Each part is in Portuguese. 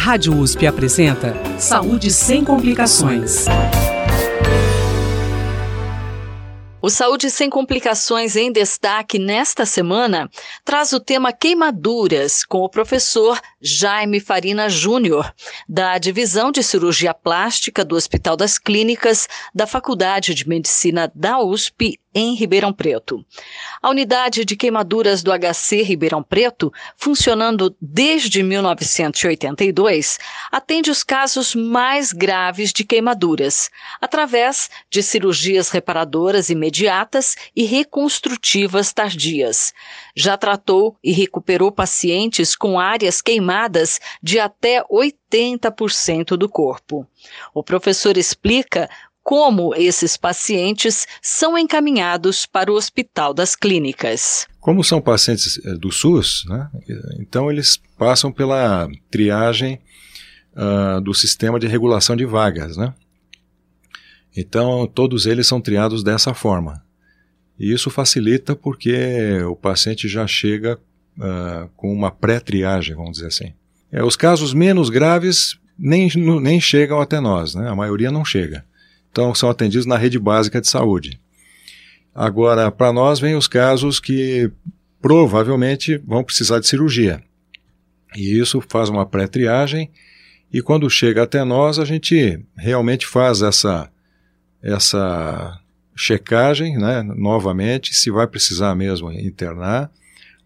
Rádio USP apresenta Saúde sem complicações. O Saúde Sem Complicações em Destaque nesta semana traz o tema queimaduras com o professor Jaime Farina Júnior, da Divisão de Cirurgia Plástica do Hospital das Clínicas da Faculdade de Medicina da USP em Ribeirão Preto. A unidade de queimaduras do HC Ribeirão Preto, funcionando desde 1982, atende os casos mais graves de queimaduras, através de cirurgias reparadoras imediatas e reconstrutivas tardias. Já tratou e recuperou pacientes com áreas queimadas de até 80% do corpo. O professor explica como esses pacientes são encaminhados para o Hospital das Clínicas. Como são pacientes eh, do SUS, né, então eles passam pela triagem uh, do sistema de regulação de vagas. Né? Então, todos eles são triados dessa forma. E isso facilita porque o paciente já chega uh, com uma pré-triagem, vamos dizer assim. É, os casos menos graves nem, nem chegam até nós, né? a maioria não chega. Então, são atendidos na rede básica de saúde. Agora, para nós, vem os casos que provavelmente vão precisar de cirurgia. E isso faz uma pré-triagem, e quando chega até nós, a gente realmente faz essa, essa checagem, né, novamente, se vai precisar mesmo internar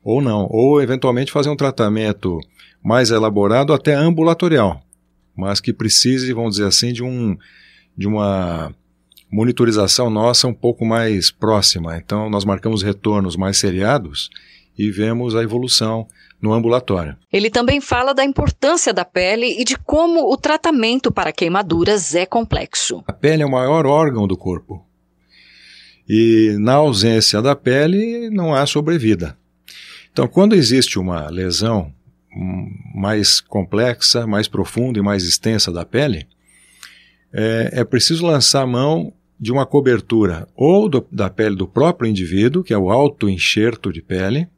ou não. Ou, eventualmente, fazer um tratamento mais elaborado, até ambulatorial, mas que precise, vamos dizer assim, de um de uma monitorização nossa um pouco mais próxima. Então, nós marcamos retornos mais seriados e vemos a evolução no ambulatório. Ele também fala da importância da pele e de como o tratamento para queimaduras é complexo. A pele é o maior órgão do corpo. E na ausência da pele não há sobrevida. Então, quando existe uma lesão mais complexa, mais profunda e mais extensa da pele, é, é preciso lançar a mão de uma cobertura ou do, da pele do próprio indivíduo, que é o auto-enxerto de pele,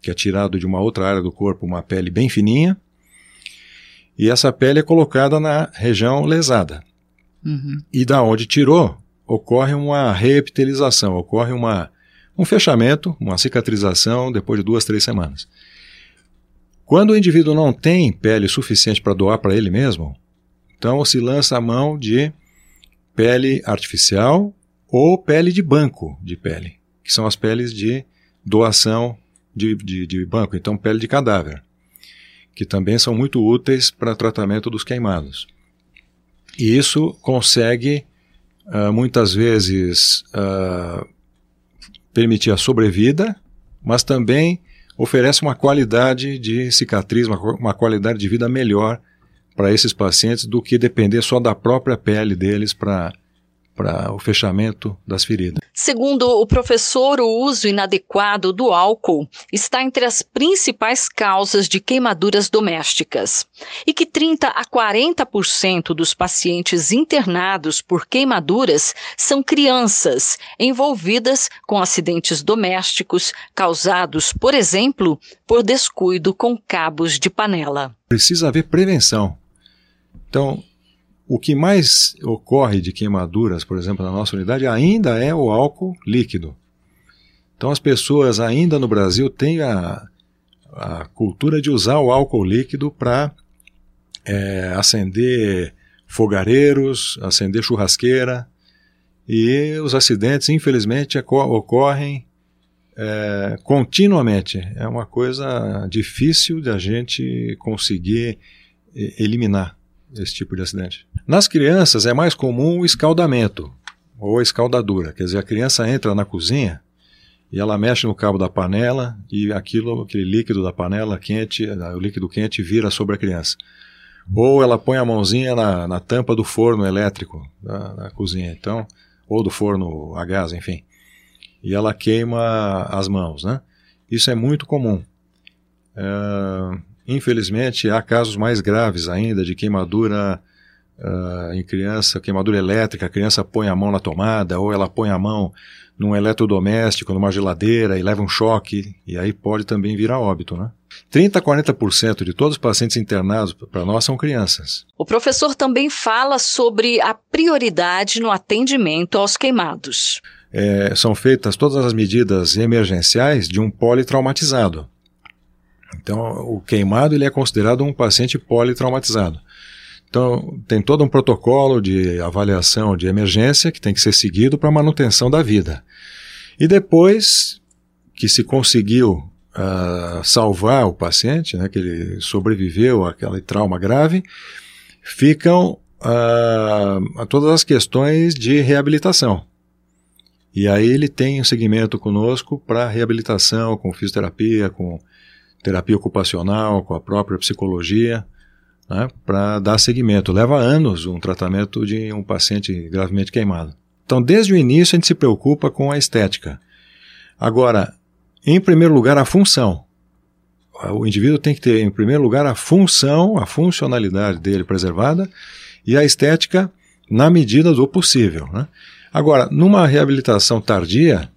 que é tirado de uma outra área do corpo, uma pele bem fininha, e essa pele é colocada na região lesada. Uhum. E da onde tirou, ocorre uma reepitelização, ocorre uma, um fechamento, uma cicatrização depois de duas, três semanas. Quando o indivíduo não tem pele suficiente para doar para ele mesmo, então se lança a mão de pele artificial ou pele de banco de pele, que são as peles de doação de, de, de banco, então pele de cadáver, que também são muito úteis para tratamento dos queimados. E isso consegue uh, muitas vezes uh, permitir a sobrevida, mas também oferece uma qualidade de cicatriz, uma, uma qualidade de vida melhor para esses pacientes do que depender só da própria pele deles para para o fechamento das feridas. Segundo o professor, o uso inadequado do álcool está entre as principais causas de queimaduras domésticas e que 30 a 40% dos pacientes internados por queimaduras são crianças envolvidas com acidentes domésticos causados, por exemplo, por descuido com cabos de panela. Precisa haver prevenção. Então, o que mais ocorre de queimaduras, por exemplo, na nossa unidade, ainda é o álcool líquido. Então, as pessoas ainda no Brasil têm a, a cultura de usar o álcool líquido para é, acender fogareiros, acender churrasqueira. E os acidentes, infelizmente, ocorrem é, continuamente. É uma coisa difícil de a gente conseguir eliminar esse tipo de acidente. Nas crianças é mais comum o escaldamento ou escaldadura, quer dizer, a criança entra na cozinha e ela mexe no cabo da panela e aquilo, aquele líquido da panela quente, o líquido quente vira sobre a criança. Ou ela põe a mãozinha na, na tampa do forno elétrico da, da, cozinha, então, ou do forno a gás, enfim, e ela queima as mãos, né? Isso é muito comum. Infelizmente, há casos mais graves ainda de queimadura uh, em criança, queimadura elétrica, a criança põe a mão na tomada ou ela põe a mão num eletrodoméstico, numa geladeira e leva um choque, e aí pode também vir a óbito, né? 30 a 40% de todos os pacientes internados para nós são crianças. O professor também fala sobre a prioridade no atendimento aos queimados. É, são feitas todas as medidas emergenciais de um politraumatizado. Então, o queimado ele é considerado um paciente politraumatizado. Então, tem todo um protocolo de avaliação de emergência que tem que ser seguido para manutenção da vida. E depois que se conseguiu uh, salvar o paciente, né, que ele sobreviveu àquele trauma grave, ficam uh, todas as questões de reabilitação. E aí ele tem um segmento conosco para reabilitação, com fisioterapia, com terapia ocupacional, com a própria psicologia né, para dar seguimento. Leva anos um tratamento de um paciente gravemente queimado. Então, desde o início, a gente se preocupa com a estética. Agora, em primeiro lugar, a função. O indivíduo tem que ter, em primeiro lugar, a função, a funcionalidade dele preservada e a estética na medida do possível. Né? Agora, numa reabilitação tardia,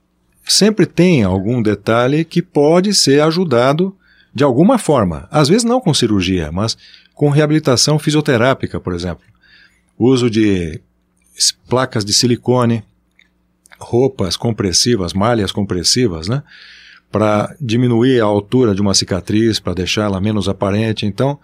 sempre tem algum detalhe que pode ser ajudado de alguma forma. Às vezes não com cirurgia, mas com reabilitação fisioterápica, por exemplo. Uso de placas de silicone, roupas compressivas, malhas compressivas, né? Para diminuir a altura de uma cicatriz, para deixá-la menos aparente. Então,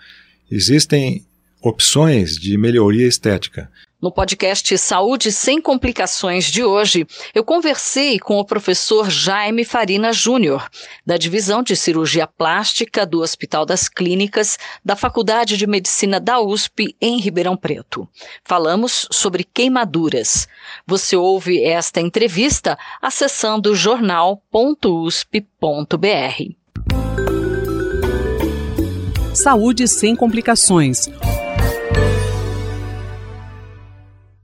existem opções de melhoria estética. No podcast Saúde Sem Complicações de hoje, eu conversei com o professor Jaime Farina Júnior, da Divisão de Cirurgia Plástica do Hospital das Clínicas da Faculdade de Medicina da USP, em Ribeirão Preto. Falamos sobre queimaduras. Você ouve esta entrevista acessando jornal.usp.br. Saúde Sem Complicações